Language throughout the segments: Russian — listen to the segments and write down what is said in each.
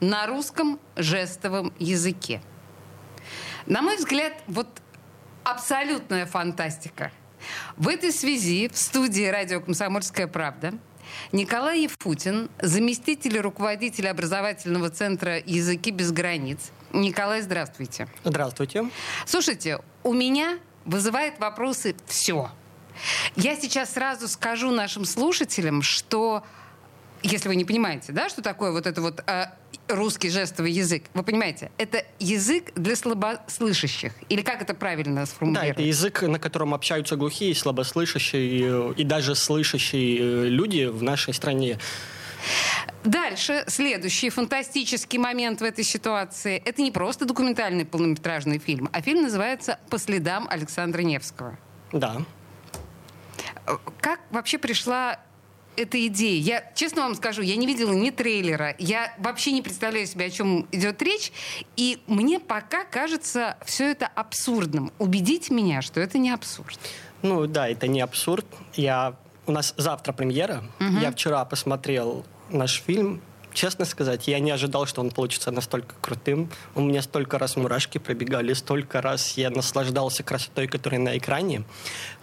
на русском жестовом языке. На мой взгляд, вот абсолютная фантастика. В этой связи в студии радио «Комсомольская правда» Николай Ефутин, заместитель руководителя образовательного центра «Языки без границ». Николай, здравствуйте. Здравствуйте. Слушайте, у меня вызывает вопросы все. Я сейчас сразу скажу нашим слушателям, что если вы не понимаете, да, что такое вот это вот э, русский жестовый язык, вы понимаете, это язык для слабослышащих? Или как это правильно сформулировать? Да, это язык, на котором общаются глухие, слабослышащие и даже слышащие э, люди в нашей стране. Дальше, следующий фантастический момент в этой ситуации. Это не просто документальный полнометражный фильм, а фильм называется «По следам Александра Невского». Да. Как вообще пришла эта идея? Я, честно вам скажу, я не видела ни трейлера, я вообще не представляю себе, о чем идет речь, и мне пока кажется все это абсурдным. Убедите меня, что это не абсурд. Ну да, это не абсурд. Я... У нас завтра премьера. Угу. Я вчера посмотрел наш фильм честно сказать, я не ожидал, что он получится настолько крутым. У меня столько раз мурашки пробегали, столько раз я наслаждался красотой, которая на экране.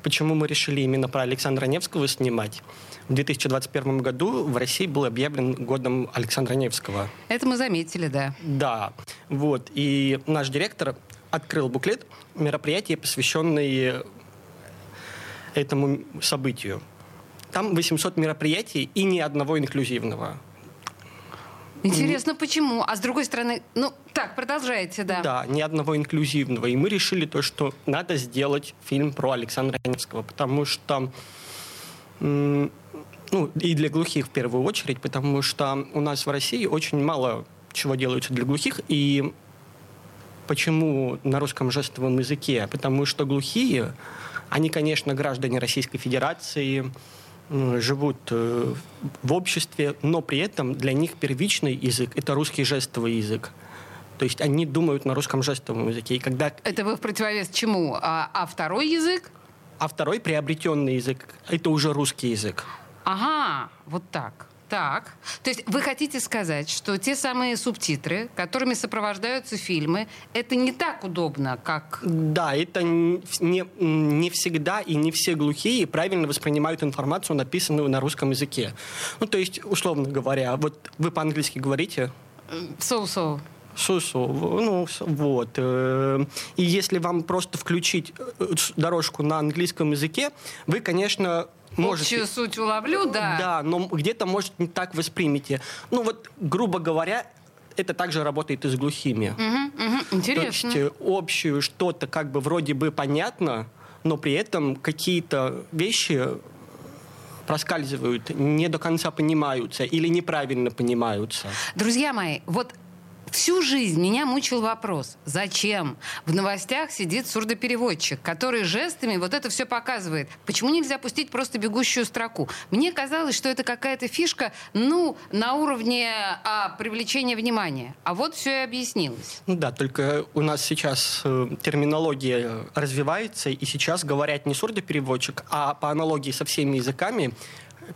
Почему мы решили именно про Александра Невского снимать? В 2021 году в России был объявлен годом Александра Невского. Это мы заметили, да. Да. Вот. И наш директор открыл буклет мероприятия, посвященные этому событию. Там 800 мероприятий и ни одного инклюзивного. Интересно, и... почему? А с другой стороны, ну, так, продолжайте, да. Да, ни одного инклюзивного. И мы решили то, что надо сделать фильм про Александра Невского, потому что ну, и для глухих в первую очередь, потому что у нас в России очень мало чего делается для глухих, и почему на русском жестовом языке? Потому что глухие, они, конечно, граждане Российской Федерации, живут э, в обществе, но при этом для них первичный язык – это русский жестовый язык. То есть они думают на русском жестовом языке. И когда... Это вы в противовес чему? А, а второй язык? А второй приобретенный язык – это уже русский язык. Ага, вот так. Так. То есть вы хотите сказать, что те самые субтитры, которыми сопровождаются фильмы, это не так удобно, как... Да, это не, не всегда и не все глухие правильно воспринимают информацию, написанную на русском языке. Ну, то есть, условно говоря, вот вы по-английски говорите? So-so. Сусу, ну вот. Э, и если вам просто включить э, дорожку на английском языке, вы, конечно, можете... Общую суть уловлю, да. Да, но где-то, может, не так воспримете. Ну вот, грубо говоря, это также работает и с глухими. Угу, угу, интересно. То есть э, общую что-то как бы вроде бы понятно, но при этом какие-то вещи проскальзывают, не до конца понимаются или неправильно понимаются. Друзья мои, вот Всю жизнь меня мучил вопрос, зачем в новостях сидит сурдопереводчик, который жестами вот это все показывает. Почему нельзя пустить просто бегущую строку? Мне казалось, что это какая-то фишка, ну, на уровне а, привлечения внимания. А вот все и объяснилось. Ну да, только у нас сейчас э, терминология развивается, и сейчас говорят не сурдопереводчик, а по аналогии со всеми языками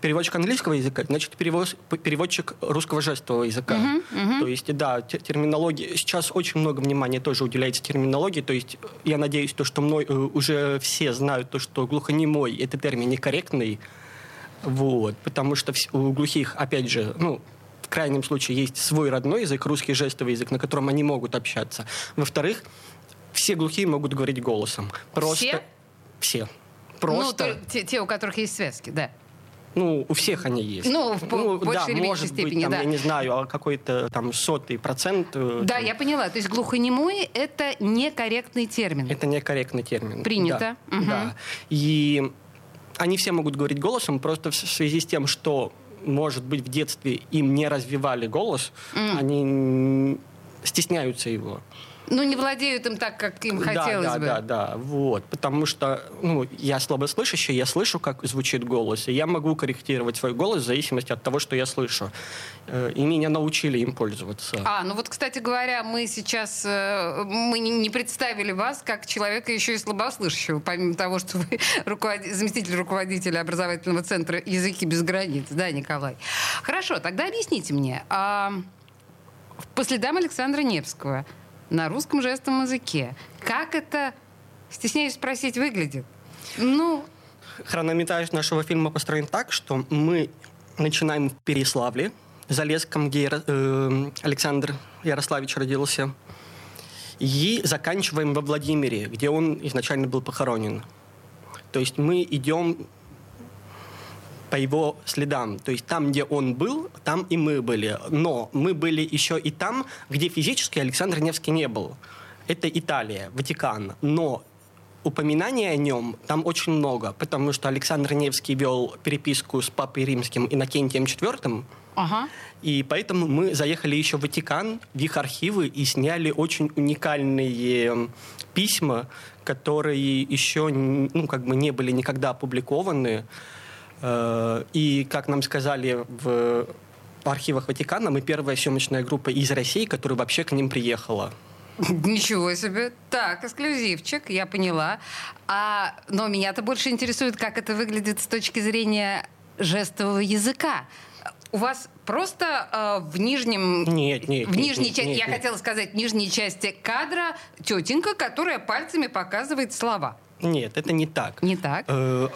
переводчик английского языка, значит, перевоз, переводчик русского жестового языка. Uh-huh, uh-huh. То есть, да, терминология. Сейчас очень много внимания тоже уделяется терминологии. То есть, я надеюсь, то, что мной, э, уже все знают то, что глухонемой – это термин некорректный. Вот, потому что у глухих, опять же, ну, в крайнем случае есть свой родной язык, русский жестовый язык, на котором они могут общаться. Во-вторых, все глухие могут говорить голосом. Просто все? Все. Просто... Ну, те, те, у которых есть связки, да. Ну, у всех они есть. Ну, в ну, большей да, или меньшей степени, быть, там, да. Я не знаю, а какой-то там сотый процент. Э, да, там... я поняла. То есть глухонемой — это некорректный термин. Это некорректный термин. Принято. Да, угу. да. И они все могут говорить голосом, просто в связи с тем, что, может быть, в детстве им не развивали голос, mm. они стесняются его. Ну, не владеют им так, как им хотелось да, бы. Да, да, да, вот. Потому что ну, я слабослышащий, я слышу, как звучит голос, и я могу корректировать свой голос в зависимости от того, что я слышу. Э, и меня научили им пользоваться. А, ну вот, кстати говоря, мы сейчас э, мы не представили вас как человека еще и слабослышащего, помимо того, что вы руковод... заместитель руководителя образовательного центра «Языки без границ». Да, Николай? Хорошо, тогда объясните мне. А по следам Александра Невского – на русском жестовом языке. Как это, стесняюсь спросить, выглядит? Ну... Хронометраж нашего фильма построен так, что мы начинаем в Переславле, Залесском, где э, Александр Ярославич родился, и заканчиваем во Владимире, где он изначально был похоронен. То есть мы идем по его следам. То есть там, где он был, там и мы были. Но мы были еще и там, где физически Александр Невский не был. Это Италия, Ватикан. Но упоминаний о нем там очень много, потому что Александр Невский вел переписку с папой римским Иннокентием IV, ага. и поэтому мы заехали еще в Ватикан, в их архивы и сняли очень уникальные письма, которые еще ну, как бы не были никогда опубликованы. Э, и, как нам сказали в архивах Ватикана, мы первая съемочная группа из России, которая вообще к ним приехала. Ничего себе. Так, эксклюзивчик, я поняла. А, но меня-то больше интересует, как это выглядит с точки зрения жестового языка. У вас просто э, в нижнем... Нет, нет. В нижней нет, части, нет, я нет. хотела сказать, в нижней части кадра тетенька, которая пальцами показывает слова. Нет, это не так. Не так? Э,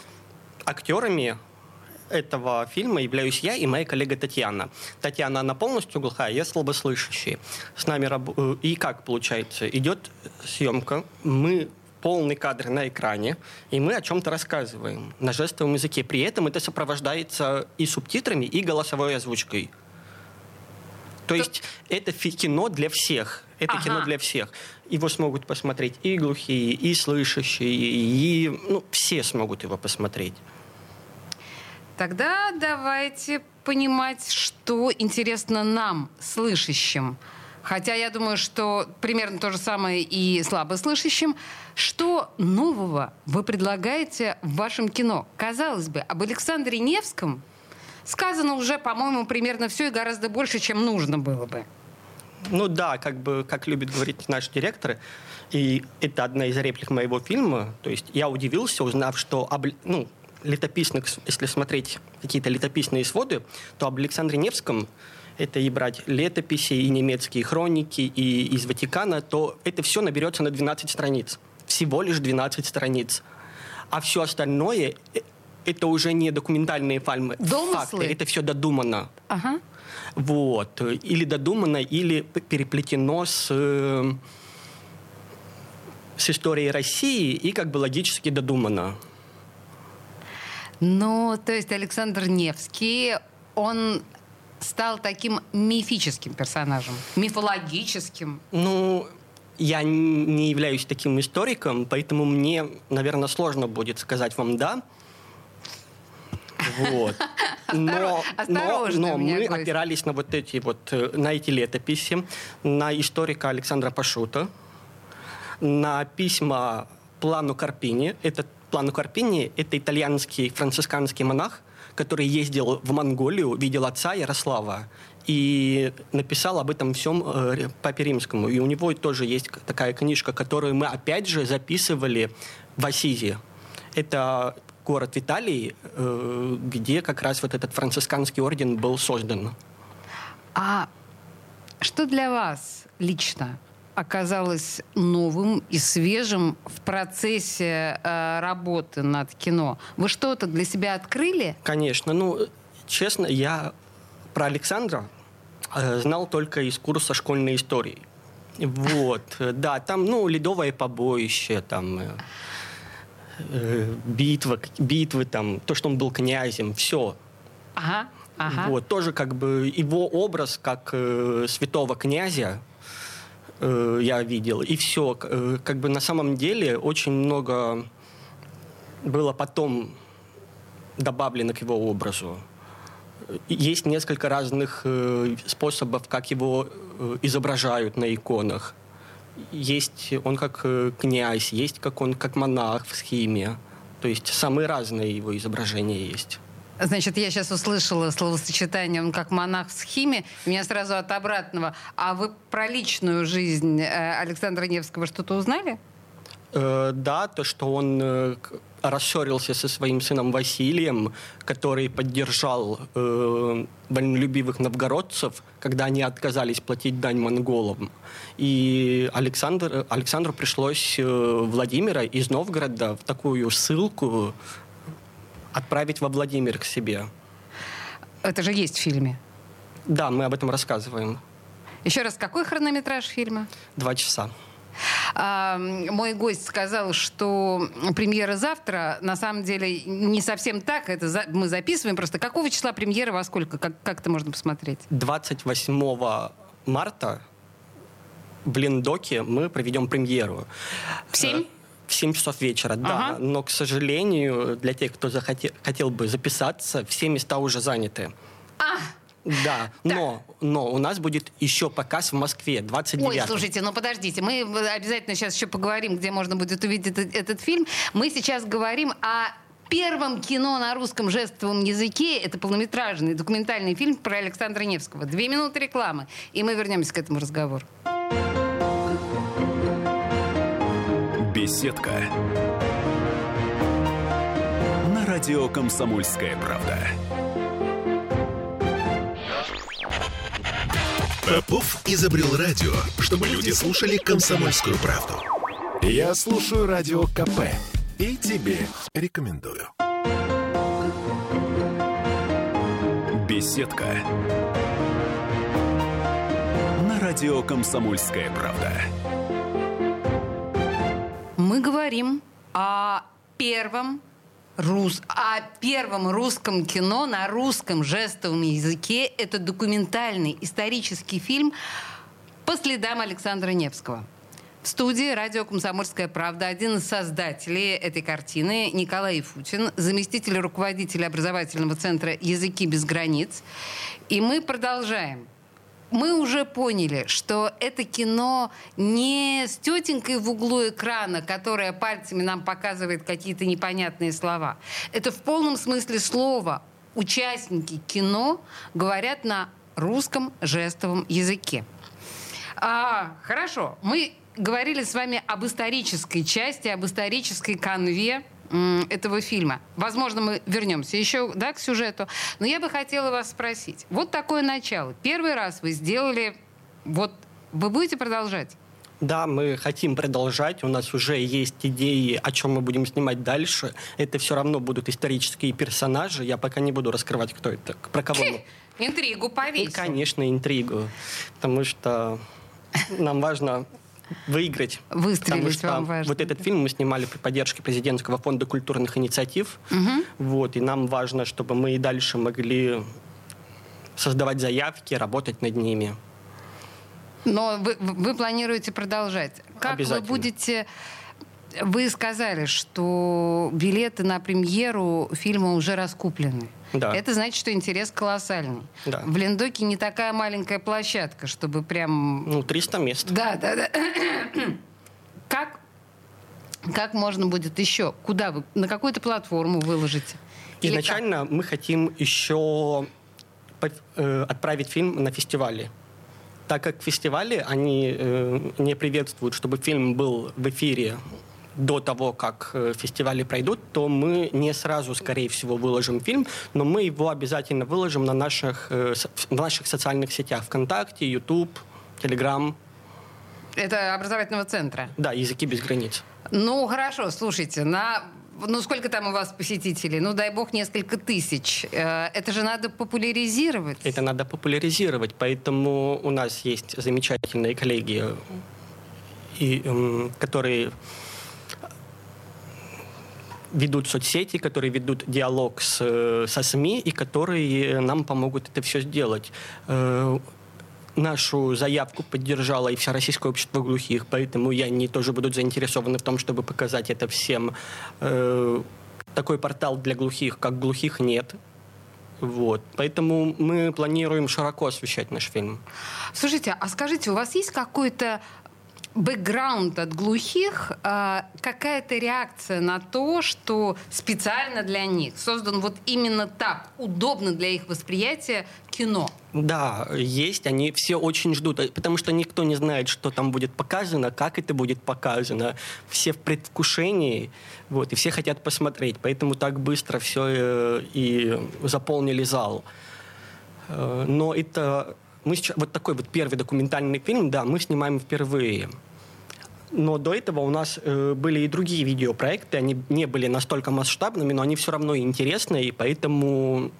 актерами этого фильма являюсь я и моя коллега Татьяна. Татьяна, она полностью глухая, я слабослышащий. С нами раб... Э, и как получается? Идет съемка, мы полный кадр на экране, и мы о чем-то рассказываем на жестовом языке. При этом это сопровождается и субтитрами, и голосовой озвучкой. То есть это кино для всех. Это ага. кино для всех. Его смогут посмотреть и глухие, и слышащие, и ну, все смогут его посмотреть. Тогда давайте понимать, что интересно нам, слышащим. Хотя я думаю, что примерно то же самое и слабослышащим. Что нового вы предлагаете в вашем кино? Казалось бы, об Александре Невском сказано уже, по-моему, примерно все и гораздо больше, чем нужно было бы. Ну да, как бы, как любит говорить наш директор, и это одна из реплик моего фильма. То есть я удивился, узнав, что об, ну, летописных, если смотреть какие-то летописные своды, то об Александре Невском это и брать летописи, и немецкие хроники, и из Ватикана, то это все наберется на 12 страниц. Всего лишь 12 страниц. А все остальное э, это уже не документальные фальмы, факты. Это все додумано. Ага. Вот. Или додумано, или переплетено с, э, с историей России и как бы логически додумано. Ну, то есть Александр Невский, он стал таким мифическим персонажем, мифологическим. Ну, я не являюсь таким историком, поэтому мне, наверное, сложно будет сказать вам «да». Вот. Но, но, но мы гость. опирались на вот эти вот, э, на эти летописи, на историка Александра Пашута, на письма Плану Карпини. Это Плану Карпини – это итальянский францисканский монах, который ездил в Монголию, видел отца Ярослава и написал об этом всем э, Папе Римскому. И у него тоже есть такая книжка, которую мы опять же записывали в Асизе. Это город в Италии, э, где как раз вот этот францисканский орден был создан. А что для вас лично оказалось новым и свежим в процессе э, работы над кино? Вы что-то для себя открыли? Конечно. Ну, честно, я про Александра э, знал только из курса школьной истории. Вот, да, там, ну, ледовое побоище, там, э, э, битва, битвы, там, то, что он был князем, все. Ага, ага. Вот, тоже как бы его образ как э, святого князя, э, я видел. И все. Э, как бы на самом деле очень много было потом добавлено к его образу. Есть несколько разных э, способов, как его э, изображают на иконах. Есть он как э, князь, есть как он как монах в схеме. То есть самые разные его изображения есть. Значит, я сейчас услышала словосочетание «он как монах в схеме». Меня сразу от обратного. А вы про личную жизнь э, Александра Невского что-то узнали? Э, да, то, что он э, рассорился со своим сыном Василием, который поддержал э, вольнолюбивых новгородцев, когда они отказались платить дань монголам. И Александр, Александру пришлось э, Владимира из Новгорода в такую ссылку отправить во Владимир к себе. Это же есть в фильме. Да, мы об этом рассказываем. Еще раз, какой хронометраж фильма? Два часа. А, мой гость сказал, что премьера завтра, на самом деле, не совсем так. Это за, мы записываем просто. Какого числа премьера, во сколько? Как, как это можно посмотреть? 28 марта в Лендоке мы проведем премьеру. В 7? В 7 часов вечера, да. Ага. Но, к сожалению, для тех, кто захотел, хотел бы записаться, все места уже заняты. А, Да, но, но у нас будет еще показ в Москве 29 Ой, слушайте, ну подождите, мы обязательно сейчас еще поговорим, где можно будет увидеть этот, этот фильм. Мы сейчас говорим о первом кино на русском жестовом языке. Это полнометражный документальный фильм про Александра Невского. Две минуты рекламы, и мы вернемся к этому разговору. Беседка. На радио Комсомольская правда. Попов изобрел радио, чтобы люди слушали комсомольскую правду. Я слушаю радио КП и тебе рекомендую. Беседка. На радио Комсомольская правда. Говорим о первом рус... о первом русском кино на русском жестовом языке. Это документальный исторический фильм по следам Александра Невского. В студии радио «Комсомольская правда» один из создателей этой картины Николай Футин, заместитель руководителя образовательного центра «Языки без границ». И мы продолжаем мы уже поняли, что это кино не с тетенькой в углу экрана, которая пальцами нам показывает какие-то непонятные слова. Это в полном смысле слова. Участники кино говорят на русском жестовом языке. А, хорошо, мы говорили с вами об исторической части, об исторической конве этого фильма. Возможно, мы вернемся еще да, к сюжету. Но я бы хотела вас спросить. Вот такое начало. Первый раз вы сделали... Вот вы будете продолжать? Да, мы хотим продолжать. У нас уже есть идеи, о чем мы будем снимать дальше. Это все равно будут исторические персонажи. Я пока не буду раскрывать, кто это, про кого мы. Интригу повесил. Ну, конечно, интригу. Потому что нам важно выиграть. Выстрелить потому что вам важно. Вот этот фильм мы снимали при поддержке президентского фонда культурных инициатив. Угу. Вот, и нам важно, чтобы мы и дальше могли создавать заявки, работать над ними. Но вы, вы планируете продолжать. Как вы будете... Вы сказали, что билеты на премьеру фильма уже раскуплены. Да. Это значит, что интерес колоссальный. Да. В Лендоке не такая маленькая площадка, чтобы прям... Ну, 300 мест. Да, да, да. Как, как можно будет еще? Куда вы? На какую-то платформу выложите? Или Изначально как? мы хотим еще э, отправить фильм на фестивали. Так как фестивали, они э, не приветствуют, чтобы фильм был в эфире до того, как э, фестивали пройдут, то мы не сразу, скорее всего, выложим фильм, но мы его обязательно выложим на наших, э, в наших социальных сетях ВКонтакте, YouTube, Telegram. Это образовательного центра? Да, языки без границ. Ну, хорошо, слушайте, на ну, сколько там у вас посетителей? Ну, дай бог, несколько тысяч. Э, это же надо популяризировать. Это надо популяризировать, поэтому у нас есть замечательные коллеги, и, которые ведут соцсети, которые ведут диалог с, со СМИ и которые нам помогут это все сделать. Э, нашу заявку поддержало и Всероссийское общество глухих, поэтому я они тоже будут заинтересованы в том, чтобы показать это всем. Э, такой портал для глухих, как глухих нет, Вот. Поэтому мы планируем широко освещать наш фильм. Слушайте, а скажите, у вас есть какой-то бэкграунд от глухих, а, какая-то реакция на то, что специально для них создан вот именно так, удобно для их восприятия кино? Да, есть. Они все очень ждут, э, потому что никто не знает, что там будет показано, как это будет показано. Все в предвкушении, вот, и все хотят посмотреть. Поэтому так быстро все э, и заполнили зал. Э, но это мы сейчас, вот такой вот первый документальный фильм, да, мы снимаем впервые. Но до этого у нас э, были и другие видеопроекты, они не были настолько масштабными, но они все равно интересные, и поэтому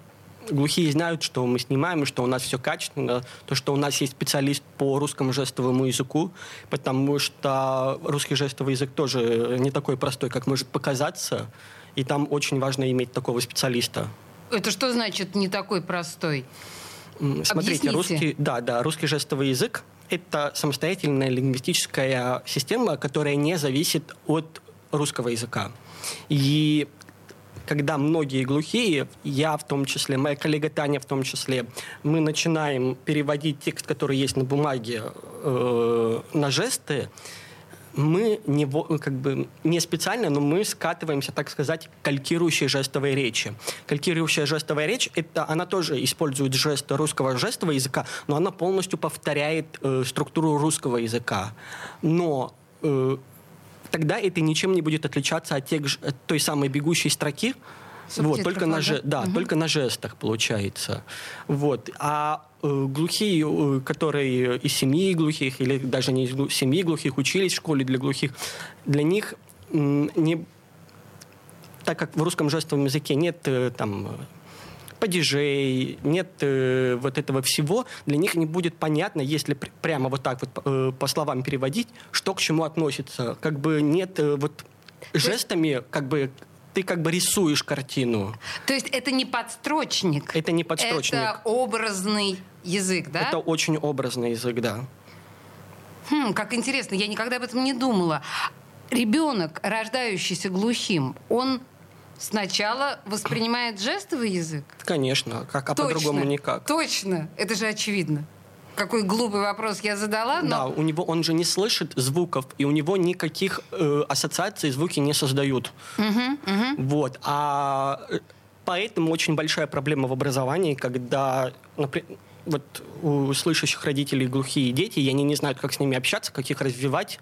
глухие знают, что мы снимаем, что у нас все качественно, то, что у нас есть специалист по русскому жестовому языку, потому что русский жестовый язык тоже не такой простой, как может показаться, и там очень важно иметь такого специалиста. Это что значит не такой простой? Смотрите, русский, да, да, русский жестовый язык – это самостоятельная лингвистическая система, которая не зависит от русского языка. И когда многие глухие, я в том числе, моя коллега Таня в том числе, мы начинаем переводить текст, который есть на бумаге, э, на жесты, мы не, как бы, не специально, но мы скатываемся, так сказать, к калькирующей жестовой речи. Калькирующая жестовая речь, это, она тоже использует жесты русского жестового языка, но она полностью повторяет э, структуру русского языка. Но э, тогда это ничем не будет отличаться от, тех, от той самой бегущей строки, вот, только на, же, да, угу. только на жестах получается. Вот. А э, глухие, э, которые из семьи глухих, или даже не из семьи глухих, учились в школе для глухих, для них не... Так как в русском жестовом языке нет э, там падежей, нет э, вот этого всего, для них не будет понятно, если пр- прямо вот так вот э, по словам переводить, что к чему относится. Как бы нет э, вот жестами, как бы ты как бы рисуешь картину. То есть это не подстрочник? Это не подстрочник. Это образный язык, да? Это очень образный язык, да. Хм, как интересно, я никогда об этом не думала. Ребенок, рождающийся глухим, он сначала воспринимает жестовый язык? Конечно, как, а по-другому никак. Точно, это же очевидно какой глупый вопрос я задала. Но... Да, у него он же не слышит звуков, и у него никаких э, ассоциаций звуки не создают. Угу, угу. Вот. А э, поэтому очень большая проблема в образовании, когда, например, вот у слышащих родителей глухие дети, и они не знают, как с ними общаться, как их развивать.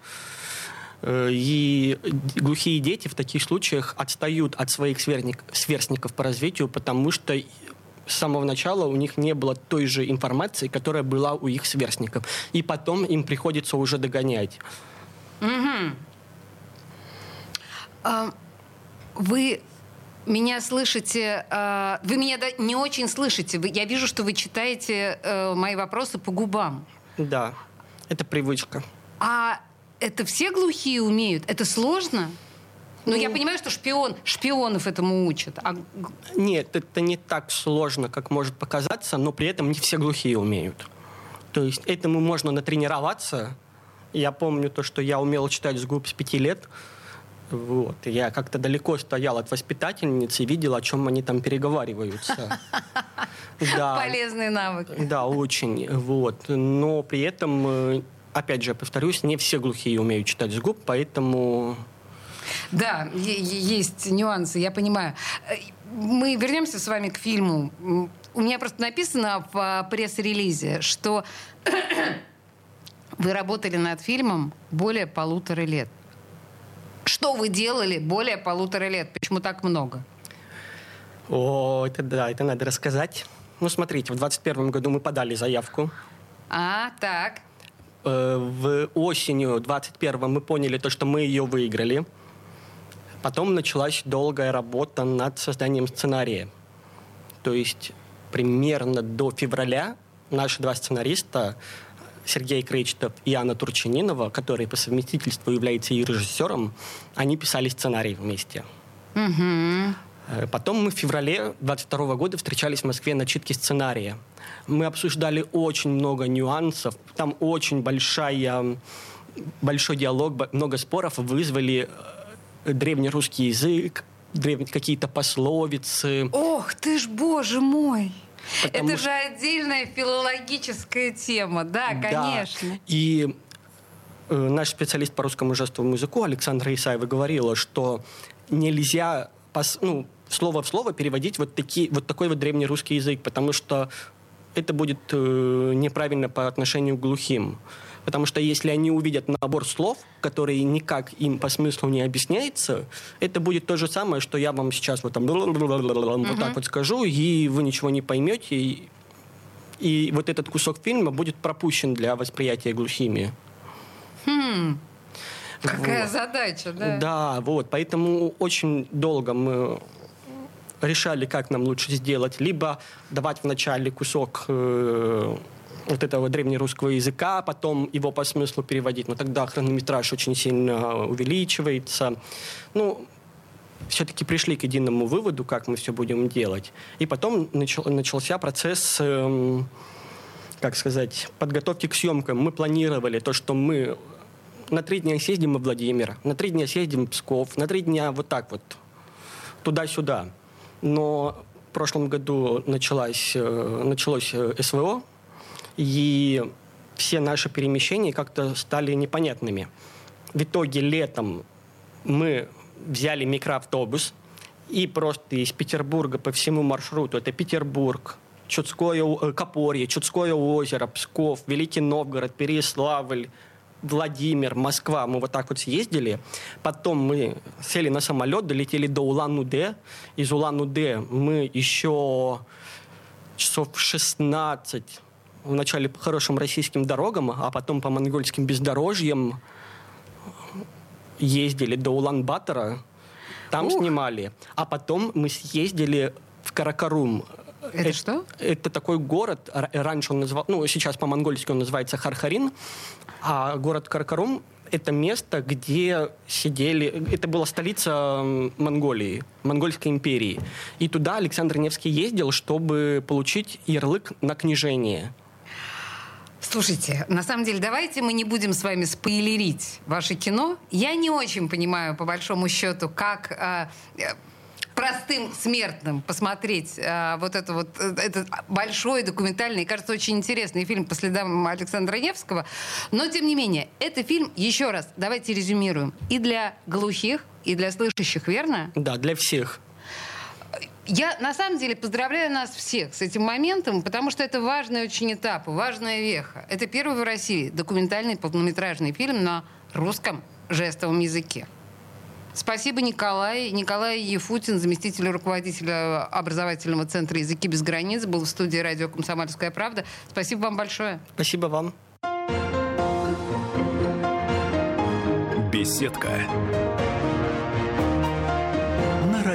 Э, и глухие дети в таких случаях отстают от своих сверстников по развитию, потому что с самого начала у них не было той же информации, которая была у их сверстников. И потом им приходится уже догонять. Угу. А, вы меня слышите, а, вы меня не очень слышите. Я вижу, что вы читаете э, мои вопросы по губам. Да, это привычка. А это все глухие умеют? Это сложно? Ну, я понимаю, что шпион, шпионов этому учат. А... Нет, это не так сложно, как может показаться, но при этом не все глухие умеют. То есть этому можно натренироваться. Я помню то, что я умел читать с губ с пяти лет. Вот. Я как-то далеко стоял от воспитательницы и видел, о чем они там переговариваются. Да. Полезный навык. Да, очень. Вот. Но при этом, э, опять же, повторюсь, не все глухие умеют читать с губ, поэтому да, есть нюансы, я понимаю. Э, мы вернемся с вами к фильму. У меня просто написано в а, пресс-релизе, что вы работали над фильмом более полутора лет. Что вы делали более полутора лет? Почему так много? О, это да, это надо рассказать. Ну, смотрите, в 2021 году мы подали заявку. А, так. Э, в осенью 21 мы поняли то, что мы ее выиграли. Потом началась долгая работа над созданием сценария. То есть примерно до февраля наши два сценариста, Сергей Кречетов и Анна Турчининова, которые по совместительству являются и режиссером, они писали сценарий вместе. Угу. Потом мы в феврале 22 года встречались в Москве на читке сценария. Мы обсуждали очень много нюансов. Там очень большая, большой диалог, много споров вызвали древнерусский язык, какие-то пословицы. Ох, ты ж, боже мой! Потому Это что- же отдельная филологическая тема, да, конечно. Да. И э, наш специалист по русскому жестовому языку Александра Исаева говорила, что нельзя пос- ну, слово в слово переводить вот, такие, вот такой вот древний русский язык, потому что это будет э, неправильно по отношению к глухим. Потому что если они увидят набор слов, которые никак им по смыслу не объясняется, это будет то же самое, что я вам сейчас вот, там, вот так вот скажу, и вы ничего не поймете, и, и вот этот кусок фильма будет пропущен для восприятия глухими. Какая Вот. задача, да? Да, вот. Поэтому очень долго мы решали, как нам лучше сделать. Либо давать вначале кусок э, вот этого древнерусского языка, потом его по смыслу переводить. Но тогда хронометраж очень сильно увеличивается. Ну, все-таки пришли к единому выводу, как мы все будем делать. И потом начал- начался процесс, эм, как сказать, подготовки к съемкам. Мы планировали то, что мы на три дня съездим в Владимир, на три дня съездим в Псков, на три дня вот так вот, туда-сюда. Но в прошлом году началось, э, началось э, СВО, и все наши перемещения как-то стали непонятными. В итоге летом мы взяли микроавтобус и просто из Петербурга по всему маршруту, это Петербург, Чудское, э, Копорье, Чудское озеро, Псков, Великий Новгород, Переславль, Владимир, Москва. Мы вот так вот съездили. Потом мы сели на самолет, долетели до Улан-Удэ. Из Улан-Удэ мы еще часов 16 вначале по хорошим российским дорогам, а потом по монгольским бездорожьям ездили до Улан-Батора, там Ух. снимали. А потом мы съездили в Каракарум. Это что? Это такой город, раньше он называл, ну, сейчас по-монгольски он называется Хархарин, а город Каракарум – это место, где сидели, это была столица Монголии, Монгольской империи. И туда Александр Невский ездил, чтобы получить ярлык на княжение. Слушайте, на самом деле, давайте мы не будем с вами спойлерить ваше кино. Я не очень понимаю, по большому счету, как а, э, простым смертным посмотреть а, вот это вот э, этот большой документальный, кажется, очень интересный фильм по следам Александра Невского. Но, тем не менее, это фильм, еще раз, давайте резюмируем, и для глухих, и для слышащих, верно? Да, для всех. Я на самом деле поздравляю нас всех с этим моментом, потому что это важный очень этап, важная веха. Это первый в России документальный полнометражный фильм на русском жестовом языке. Спасибо, Николай. Николай Ефутин, заместитель руководителя образовательного центра «Языки без границ», был в студии радио «Комсомольская правда». Спасибо вам большое. Спасибо вам. Беседка.